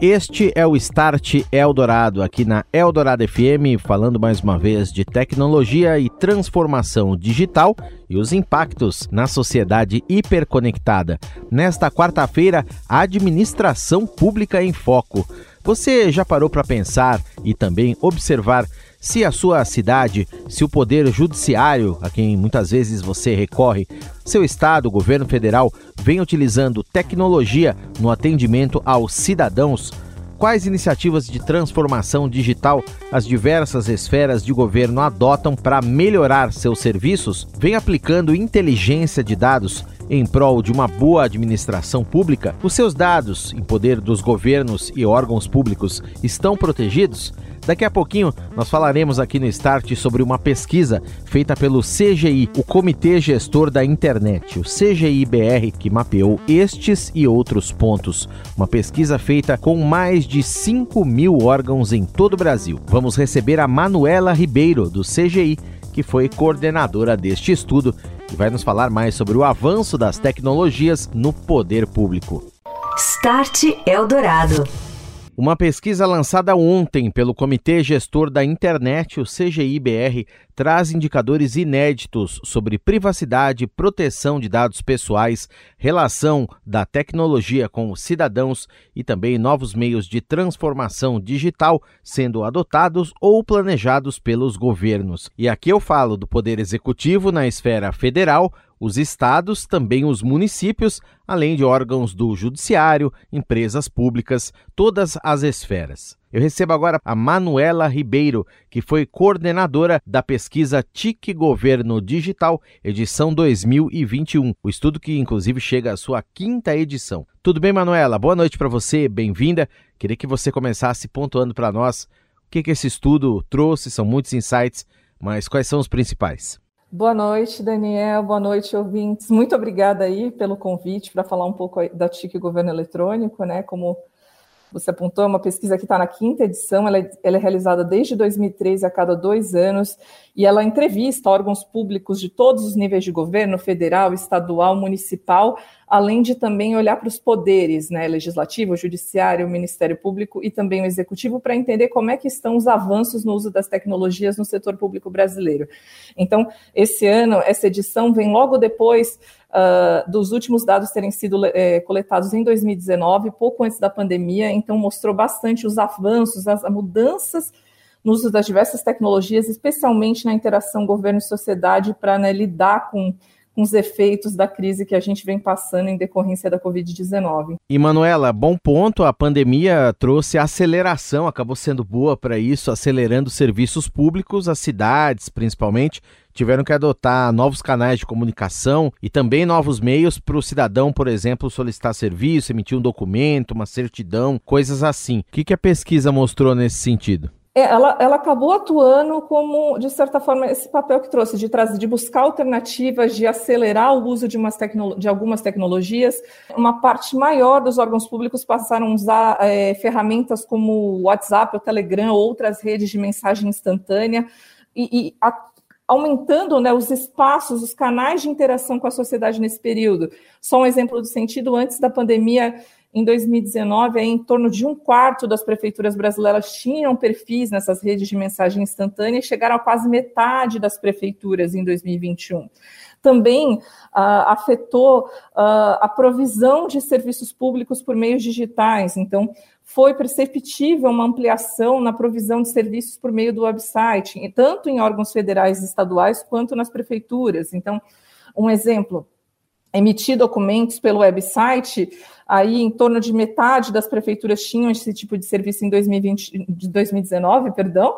Este é o Start Eldorado, aqui na Eldorado FM, falando mais uma vez de tecnologia e transformação digital e os impactos na sociedade hiperconectada. Nesta quarta-feira, a administração pública em foco. Você já parou para pensar e também observar se a sua cidade, se o poder judiciário, a quem muitas vezes você recorre, seu estado, o governo federal, vem utilizando tecnologia no atendimento aos cidadãos? Quais iniciativas de transformação digital as diversas esferas de governo adotam para melhorar seus serviços? Vem aplicando inteligência de dados em prol de uma boa administração pública? Os seus dados, em poder dos governos e órgãos públicos, estão protegidos? Daqui a pouquinho nós falaremos aqui no Start sobre uma pesquisa feita pelo CGI, o Comitê Gestor da Internet, o CGI-BR, que mapeou estes e outros pontos. Uma pesquisa feita com mais de 5 mil órgãos em todo o Brasil. Vamos receber a Manuela Ribeiro, do CGI, que foi coordenadora deste estudo e vai nos falar mais sobre o avanço das tecnologias no poder público. Start Eldorado. Uma pesquisa lançada ontem pelo Comitê Gestor da Internet, o CGI-BR, traz indicadores inéditos sobre privacidade, proteção de dados pessoais, relação da tecnologia com os cidadãos e também novos meios de transformação digital sendo adotados ou planejados pelos governos. E aqui eu falo do Poder Executivo na esfera federal, os estados, também os municípios, além de órgãos do judiciário, empresas públicas, todas as esferas. Eu recebo agora a Manuela Ribeiro, que foi coordenadora da pesquisa TIC Governo Digital, edição 2021. O estudo que inclusive chega à sua quinta edição. Tudo bem, Manuela? Boa noite para você, bem-vinda. Queria que você começasse pontuando para nós o que, que esse estudo trouxe, são muitos insights, mas quais são os principais? Boa noite, Daniel. Boa noite, ouvintes. Muito obrigada aí pelo convite para falar um pouco da TIC Governo Eletrônico, né? Como você apontou, é uma pesquisa que está na quinta edição, ela é, ela é, realizada desde 2013 a cada dois anos, e ela entrevista órgãos públicos de todos os níveis de governo, federal, estadual, municipal, além de também olhar para os poderes, né, legislativo, judiciário, Ministério Público e também o executivo, para entender como é que estão os avanços no uso das tecnologias no setor público brasileiro. Então, esse ano, essa edição vem logo depois uh, dos últimos dados terem sido é, coletados em 2019, pouco antes da pandemia, então mostrou bastante os avanços, as mudanças no uso das diversas tecnologias, especialmente na interação governo e sociedade, para né, lidar com com os efeitos da crise que a gente vem passando em decorrência da Covid-19. E Manuela, bom ponto, a pandemia trouxe aceleração, acabou sendo boa para isso, acelerando serviços públicos, as cidades principalmente tiveram que adotar novos canais de comunicação e também novos meios para o cidadão, por exemplo, solicitar serviço, emitir um documento, uma certidão, coisas assim. O que, que a pesquisa mostrou nesse sentido? É, ela, ela acabou atuando como, de certa forma, esse papel que trouxe, de trazer, de buscar alternativas, de acelerar o uso de, umas de algumas tecnologias. Uma parte maior dos órgãos públicos passaram a usar é, ferramentas como o WhatsApp, o Telegram, outras redes de mensagem instantânea, e, e a, aumentando né, os espaços, os canais de interação com a sociedade nesse período. Só um exemplo do sentido, antes da pandemia, em 2019, em torno de um quarto das prefeituras brasileiras tinham perfis nessas redes de mensagem instantânea e chegaram a quase metade das prefeituras em 2021 também uh, afetou uh, a provisão de serviços públicos por meios digitais. Então, foi perceptível uma ampliação na provisão de serviços por meio do website, tanto em órgãos federais e estaduais quanto nas prefeituras. Então, um exemplo, emitir documentos pelo website aí em torno de metade das prefeituras tinham esse tipo de serviço em 2020, de 2019, perdão,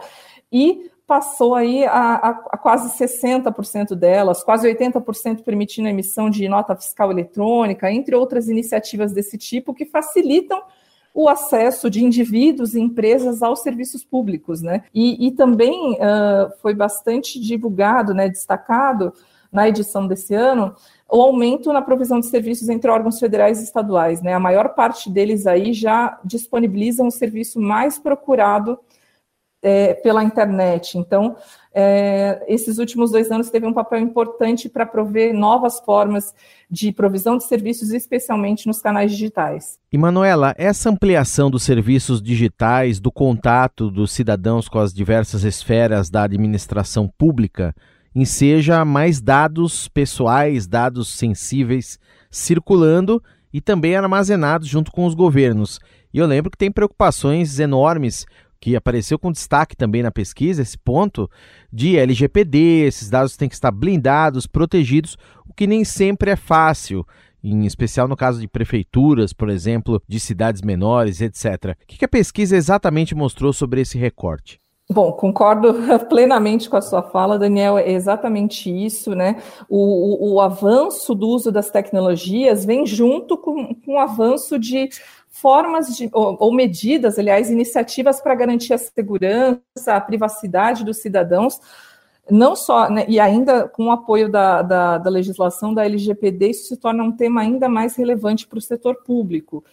e passou aí a, a, a quase 60% delas, quase 80% permitindo a emissão de nota fiscal eletrônica, entre outras iniciativas desse tipo que facilitam o acesso de indivíduos e empresas aos serviços públicos, né? E, e também uh, foi bastante divulgado, né, destacado na edição desse ano, o aumento na provisão de serviços entre órgãos federais e estaduais, né? A maior parte deles aí já disponibilizam o serviço mais procurado é, pela internet. Então, é, esses últimos dois anos teve um papel importante para prover novas formas de provisão de serviços, especialmente nos canais digitais. E Manuela, essa ampliação dos serviços digitais, do contato dos cidadãos com as diversas esferas da administração pública, enseja mais dados pessoais, dados sensíveis circulando e também armazenados junto com os governos. E eu lembro que tem preocupações enormes que apareceu com destaque também na pesquisa, esse ponto de LGPD, esses dados têm que estar blindados, protegidos, o que nem sempre é fácil, em especial no caso de prefeituras, por exemplo, de cidades menores, etc. O que a pesquisa exatamente mostrou sobre esse recorte? Bom, concordo plenamente com a sua fala, Daniel, é exatamente isso, né? O, o, o avanço do uso das tecnologias vem junto com, com o avanço de formas de, ou, ou medidas, aliás, iniciativas para garantir a segurança, a privacidade dos cidadãos, não só, né, e ainda com o apoio da, da, da, legislação da LGPD, isso se torna um tema ainda mais relevante para o setor público.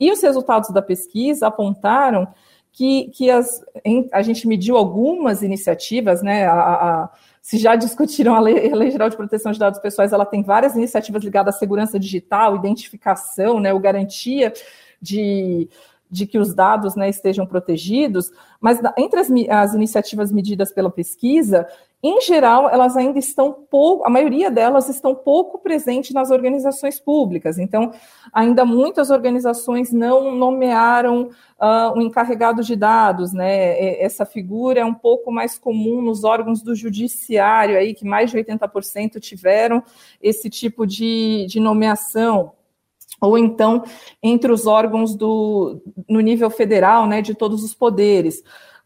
E os resultados da pesquisa apontaram que, que as, em, a gente mediu algumas iniciativas, né, a, a, se já discutiram a lei, a lei, Geral de Proteção de Dados Pessoais, ela tem várias iniciativas ligadas à segurança digital, identificação, né, o garantia de, de que os dados né, estejam protegidos, mas entre as, as, iniciativas medidas pela pesquisa, em geral, elas ainda estão pouco, a maioria delas estão pouco presentes nas organizações públicas. Então, ainda muitas organizações não nomearam uh, um encarregado de dados, né? Essa figura é um pouco mais comum nos órgãos do judiciário, aí, que mais de 80% tiveram esse tipo de, de nomeação ou então entre os órgãos do, no nível federal, né, de todos os poderes.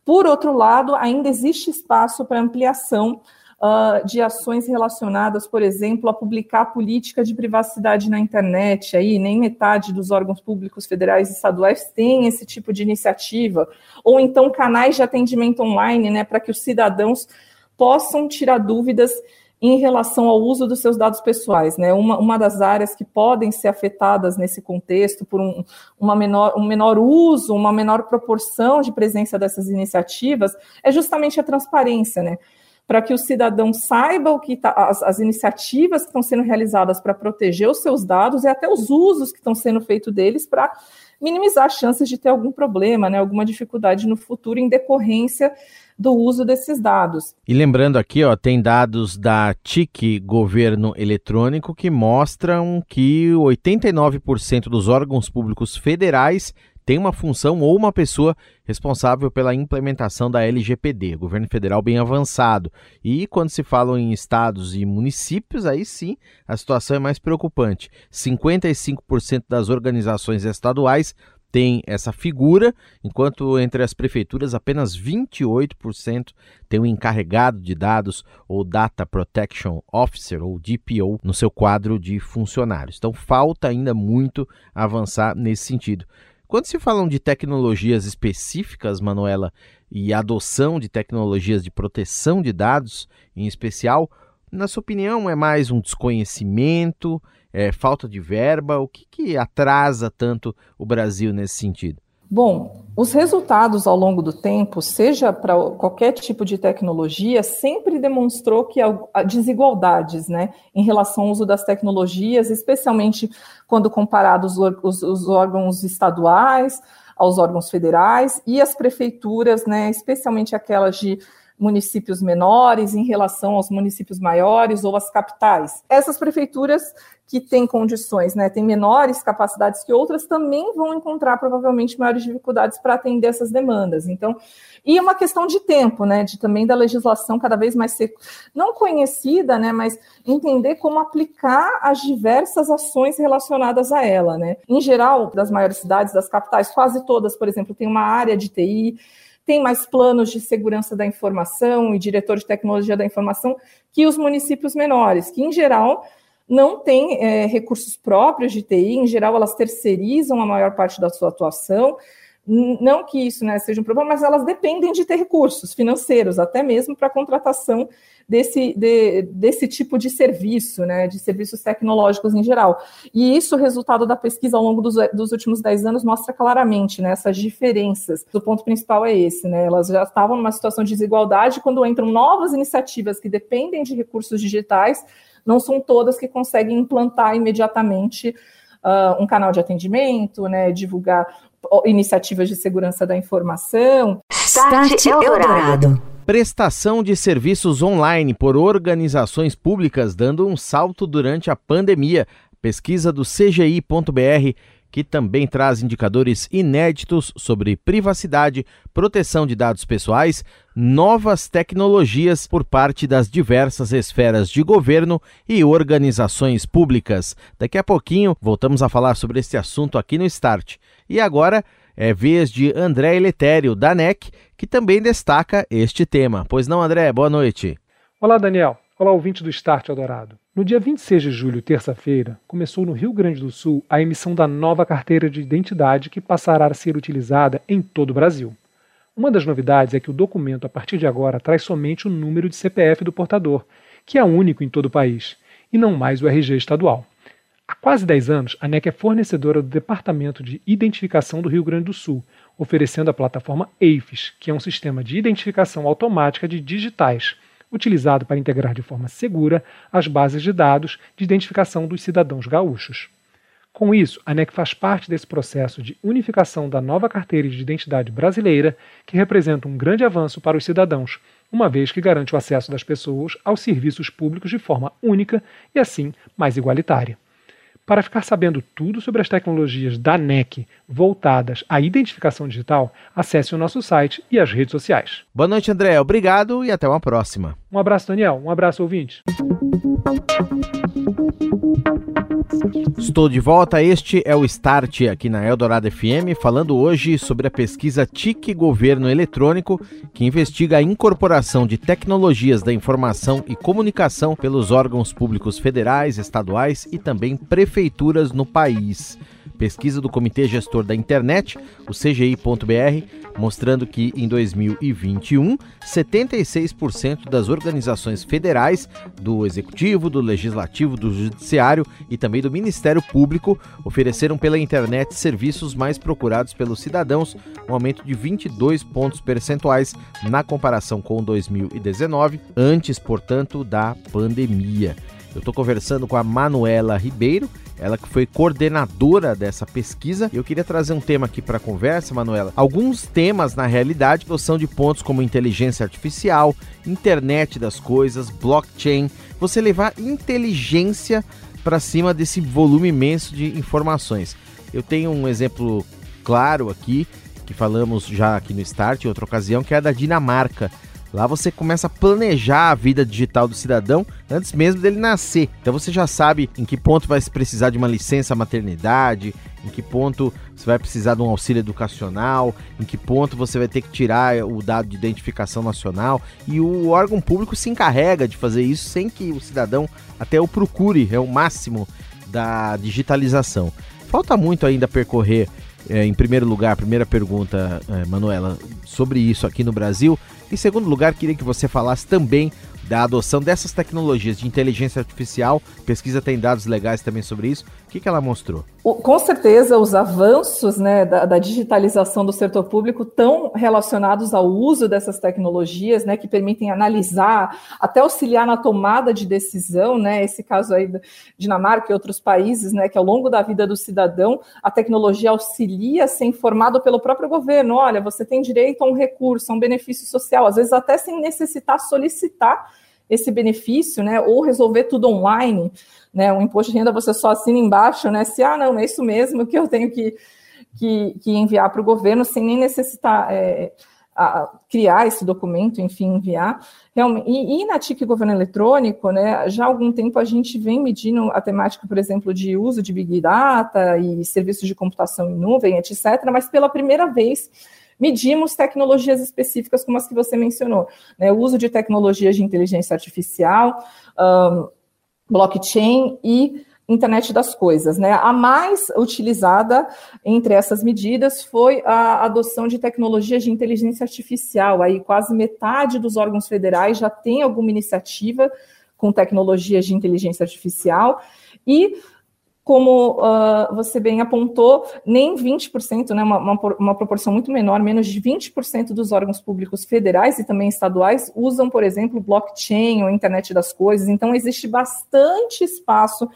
Por outro lado, ainda existe espaço para ampliação uh, de ações relacionadas, por exemplo, a publicar política de privacidade na internet. Aí nem metade dos órgãos públicos federais e estaduais tem esse tipo de iniciativa. Ou então canais de atendimento online, né, para que os cidadãos possam tirar dúvidas em relação ao uso dos seus dados pessoais. Né? Uma, uma das áreas que podem ser afetadas nesse contexto por um, uma menor, um menor uso, uma menor proporção de presença dessas iniciativas é justamente a transparência, né? Para que o cidadão saiba o que tá, as, as iniciativas que estão sendo realizadas para proteger os seus dados e até os usos que estão sendo feitos deles para minimizar as chances de ter algum problema, né, alguma dificuldade no futuro em decorrência do uso desses dados. E lembrando aqui, ó, tem dados da TIC Governo Eletrônico que mostram que 89% dos órgãos públicos federais tem uma função ou uma pessoa responsável pela implementação da LGPD, governo federal bem avançado. E quando se fala em estados e municípios, aí sim a situação é mais preocupante. 55% das organizações estaduais tem essa figura, enquanto entre as prefeituras apenas 28% tem um encarregado de dados ou Data Protection Officer ou DPO no seu quadro de funcionários. Então falta ainda muito avançar nesse sentido. Quando se falam de tecnologias específicas, Manuela, e adoção de tecnologias de proteção de dados, em especial, na sua opinião, é mais um desconhecimento? É, falta de verba? O que, que atrasa tanto o Brasil nesse sentido? Bom, os resultados ao longo do tempo, seja para qualquer tipo de tecnologia, sempre demonstrou que há desigualdades né, em relação ao uso das tecnologias, especialmente quando comparados os, os órgãos estaduais aos órgãos federais e as prefeituras, né, especialmente aquelas de municípios menores em relação aos municípios maiores ou às capitais. Essas prefeituras que têm condições, né, têm menores capacidades que outras, também vão encontrar provavelmente maiores dificuldades para atender essas demandas. Então, e uma questão de tempo, né, de também da legislação cada vez mais ser não conhecida, né, mas entender como aplicar as diversas ações relacionadas a ela, né. Em geral, das maiores cidades, das capitais, quase todas, por exemplo, tem uma área de TI, tem mais planos de segurança da informação e diretor de tecnologia da informação que os municípios menores, que em geral não têm é, recursos próprios de TI, em geral elas terceirizam a maior parte da sua atuação. Não que isso né, seja um problema, mas elas dependem de ter recursos financeiros, até mesmo para a contratação desse, de, desse tipo de serviço, né, de serviços tecnológicos em geral. E isso, o resultado da pesquisa ao longo dos, dos últimos 10 anos, mostra claramente né, essas diferenças. O ponto principal é esse, né, elas já estavam numa situação de desigualdade quando entram novas iniciativas que dependem de recursos digitais, não são todas que conseguem implantar imediatamente uh, um canal de atendimento, né, divulgar iniciativas de segurança da informação. Start Eldorado. Prestação de serviços online por organizações públicas dando um salto durante a pandemia. Pesquisa do CGI.br que também traz indicadores inéditos sobre privacidade, proteção de dados pessoais, novas tecnologias por parte das diversas esferas de governo e organizações públicas. Daqui a pouquinho voltamos a falar sobre esse assunto aqui no Start. E agora é vez de André Eletério, da NEC, que também destaca este tema. Pois não, André? Boa noite. Olá, Daniel. Olá, ouvinte do Start Eldorado. No dia 26 de julho, terça-feira, começou no Rio Grande do Sul a emissão da nova carteira de identidade que passará a ser utilizada em todo o Brasil. Uma das novidades é que o documento, a partir de agora, traz somente o número de CPF do portador, que é único em todo o país, e não mais o RG estadual. Há quase 10 anos, a NEC é fornecedora do Departamento de Identificação do Rio Grande do Sul, oferecendo a plataforma AFIS, que é um sistema de identificação automática de digitais utilizado para integrar de forma segura as bases de dados de identificação dos cidadãos gaúchos. Com isso, a NEC faz parte desse processo de unificação da nova carteira de identidade brasileira, que representa um grande avanço para os cidadãos, uma vez que garante o acesso das pessoas aos serviços públicos de forma única e, assim, mais igualitária. Para ficar sabendo tudo sobre as tecnologias da NEC voltadas à identificação digital, acesse o nosso site e as redes sociais. Boa noite, André. Obrigado e até uma próxima. Um abraço, Daniel. Um abraço, ouvinte. Estou de volta. Este é o Start aqui na Eldorado FM, falando hoje sobre a pesquisa TIC Governo Eletrônico, que investiga a incorporação de tecnologias da informação e comunicação pelos órgãos públicos federais, estaduais e também prefeituras no país. Pesquisa do Comitê Gestor da Internet, o CGI.br, mostrando que em 2021, 76% das organizações federais, do Executivo, do Legislativo, do Judiciário e também do Ministério Público ofereceram pela internet serviços mais procurados pelos cidadãos, um aumento de 22 pontos percentuais na comparação com 2019, antes, portanto, da pandemia. Eu estou conversando com a Manuela Ribeiro, ela que foi coordenadora dessa pesquisa. Eu queria trazer um tema aqui para a conversa, Manuela. Alguns temas, na realidade, são de pontos como inteligência artificial, internet das coisas, blockchain. Você levar inteligência para cima desse volume imenso de informações. Eu tenho um exemplo claro aqui, que falamos já aqui no Start, em outra ocasião, que é a da Dinamarca. Lá você começa a planejar a vida digital do cidadão antes mesmo dele nascer. Então você já sabe em que ponto vai precisar de uma licença maternidade, em que ponto você vai precisar de um auxílio educacional, em que ponto você vai ter que tirar o dado de identificação nacional. E o órgão público se encarrega de fazer isso sem que o cidadão até o procure, é o máximo da digitalização. Falta muito ainda percorrer é, em primeiro lugar, primeira pergunta, é, Manuela, sobre isso aqui no Brasil. Em segundo lugar, queria que você falasse também da adoção dessas tecnologias de inteligência artificial. Pesquisa tem dados legais também sobre isso. O que, que ela mostrou? Com certeza, os avanços né, da, da, digitalização do setor público estão relacionados ao uso dessas tecnologias, né, que permitem analisar, até auxiliar na tomada de decisão, né, esse caso aí da Dinamarca e outros países, né, que ao longo da vida do cidadão, a tecnologia auxilia a ser informado pelo próprio governo. Olha, você tem direito a um recurso, a um benefício social, às vezes até sem necessitar solicitar esse benefício, né, ou resolver tudo online, né, um imposto de renda você só assina embaixo, né, se, ah, não, é isso mesmo que eu tenho que, que, que enviar para o governo, sem nem necessitar é, criar esse documento, enfim, enviar. Realmente, e, e, na TIC Governo Eletrônico, né, já há algum tempo a gente vem medindo a temática, por exemplo, de uso de Big Data e serviços de computação em nuvem, etc., mas pela primeira vez medimos tecnologias específicas como as que você mencionou, né, o uso de tecnologias de inteligência artificial, um, blockchain e internet das coisas. Né? A mais utilizada entre essas medidas foi a adoção de tecnologias de inteligência artificial. Aí quase metade dos órgãos federais já tem alguma iniciativa com tecnologias de inteligência artificial e como uh, você bem apontou, nem 20%, né, uma, uma, uma, proporção muito menor, menos de 20% dos órgãos públicos federais e também estaduais usam, por exemplo, blockchain ou internet das coisas. Então, existe bastante espaço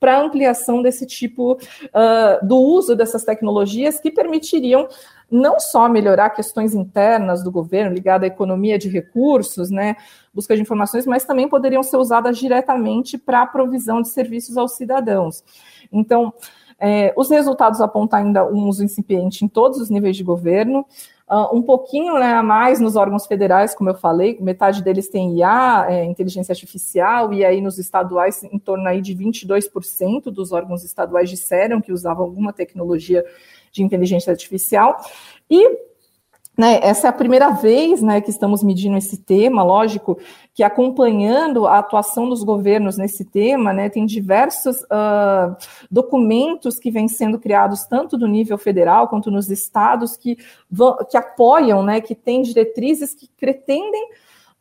para ampliação desse tipo uh, do uso dessas tecnologias que permitiriam não só melhorar questões internas do governo ligada à economia de recursos, né, busca de informações, mas também poderiam ser usadas diretamente para a provisão de serviços aos cidadãos. Então, é, os resultados apontam ainda um uso incipiente em todos os níveis de governo, uh, um pouquinho né, a mais nos órgãos federais, como eu falei, metade deles tem IA, é, inteligência artificial, e aí nos estaduais, em torno aí de 22% dos órgãos estaduais disseram que usavam alguma tecnologia de inteligência artificial. E né, essa é a primeira vez né, que estamos medindo esse tema, lógico, que acompanhando a atuação dos governos nesse tema, né, tem diversos uh, documentos que vêm sendo criados tanto do nível federal quanto nos estados que, que apoiam, né, que têm diretrizes que pretendem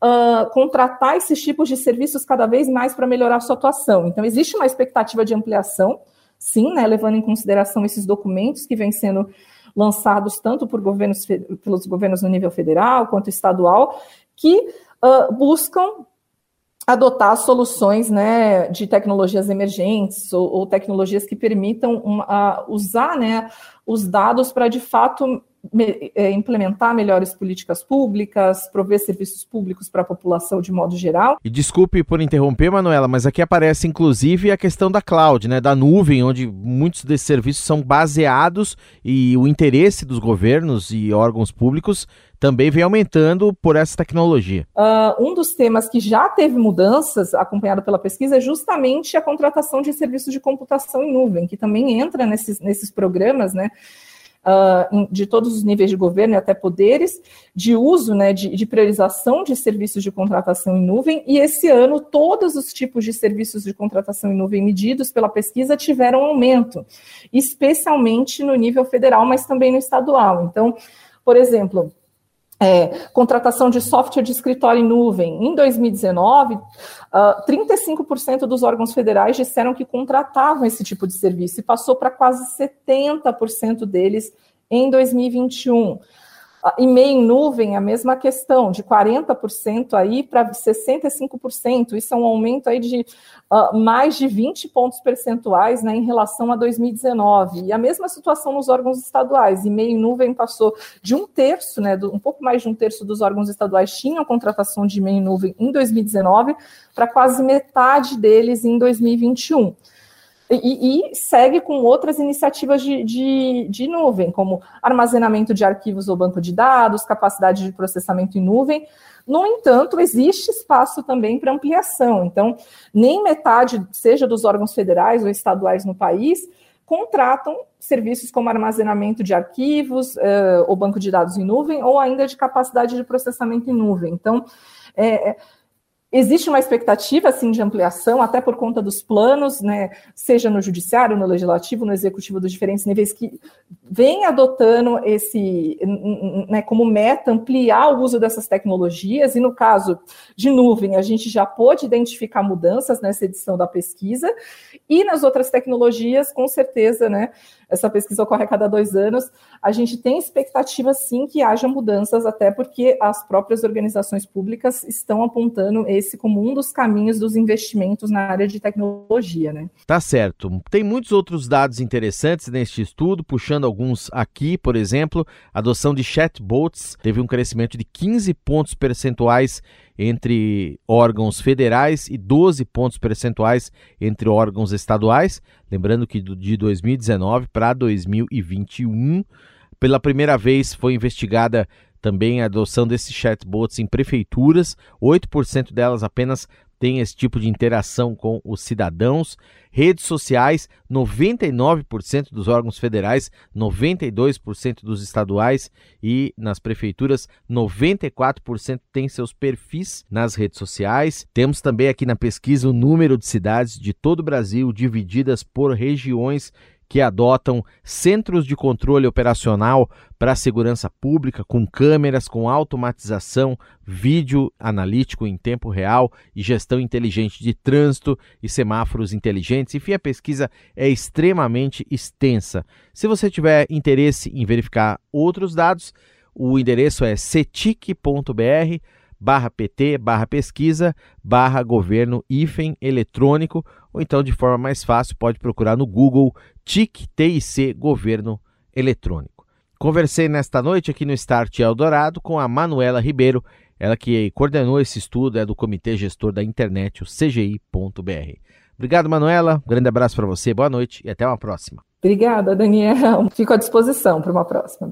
uh, contratar esses tipos de serviços cada vez mais para melhorar a sua atuação. Então, existe uma expectativa de ampliação, sim, né, levando em consideração esses documentos que vêm sendo lançados tanto por governos, pelos governos no nível federal quanto estadual, que uh, buscam adotar soluções né, de tecnologias emergentes ou, ou tecnologias que permitam uh, usar né, os dados para, de fato, me, é, implementar melhores políticas públicas, prover serviços públicos para a população de modo geral. E desculpe por interromper, Manuela, mas aqui aparece inclusive a questão da cloud, né, da nuvem, onde muitos desses serviços são baseados e o interesse dos governos e órgãos públicos também vem aumentando por essa tecnologia. Uh, um dos temas que já teve mudanças, acompanhado pela pesquisa, é justamente a contratação de serviços de computação em nuvem, que também entra nesses, nesses programas, né? Uh, de todos os níveis de governo e até poderes, de uso, né, de, de, priorização de serviços de contratação em nuvem, e esse ano todos os tipos de serviços de contratação em nuvem medidos pela pesquisa tiveram aumento, especialmente no nível federal, mas também no estadual. Então, por exemplo, é, contratação de software de escritório em nuvem. Em 2019, uh, 35% dos órgãos federais disseram que contratavam esse tipo de serviço e passou para quase 70% deles em 2021. E-mail em nuvem, a mesma questão, de 40% aí para 65%. Isso é um aumento aí de uh, mais de 20 pontos percentuais né, em relação a 2019. E a mesma situação nos órgãos estaduais. E-mail em nuvem passou de um terço, né, do, um pouco mais de um terço dos órgãos estaduais tinham contratação de e-mail em nuvem em 2019, para quase metade deles em 2021. E, e, segue com outras iniciativas de, de, de, nuvem, como armazenamento de arquivos ou banco de dados, capacidade de processamento em nuvem. No entanto, existe espaço também para ampliação. Então, nem metade, seja dos órgãos federais ou estaduais no país, contratam serviços como armazenamento de arquivos uh, ou banco de dados em nuvem, ou ainda de capacidade de processamento em nuvem. Então, é, Existe uma expectativa, assim, de ampliação, até por conta dos planos, né, seja no judiciário, no legislativo, no executivo dos diferentes níveis, que vem adotando esse, né, como meta, ampliar o uso dessas tecnologias, e no caso de nuvem, a gente já pôde identificar mudanças nessa edição da pesquisa, e nas outras tecnologias, com certeza, né, essa pesquisa ocorre a cada dois anos, a gente tem expectativa, sim, que haja mudanças, até porque as próprias organizações públicas estão apontando esse como um dos caminhos dos investimentos na área de tecnologia, né? Tá certo. Tem muitos outros dados interessantes neste estudo, puxando alguns aqui, por exemplo, a adoção de chatbots teve um crescimento de 15 pontos percentuais entre órgãos federais e 12 pontos percentuais entre órgãos estaduais. Lembrando que de 2019 para 2021, pela primeira vez foi investigada também a adoção desses chatbots em prefeituras, 8% delas apenas tem esse tipo de interação com os cidadãos. Redes sociais, 99% dos órgãos federais, 92% dos estaduais e nas prefeituras, 94% têm seus perfis nas redes sociais. Temos também aqui na pesquisa o número de cidades de todo o Brasil divididas por regiões que adotam centros de controle operacional para a segurança pública, com câmeras, com automatização, vídeo analítico em tempo real e gestão inteligente de trânsito e semáforos inteligentes. Enfim, a pesquisa é extremamente extensa. Se você tiver interesse em verificar outros dados, o endereço é cetic.br barra PT, barra pesquisa, barra governo hífen eletrônico, ou então de forma mais fácil pode procurar no Google TIC TIC Governo Eletrônico. Conversei nesta noite aqui no Start Eldorado com a Manuela Ribeiro, ela que coordenou esse estudo, é do Comitê Gestor da Internet, o CGI.br. Obrigado, Manuela. Um grande abraço para você, boa noite e até uma próxima. Obrigada, Daniel. Fico à disposição para uma próxima.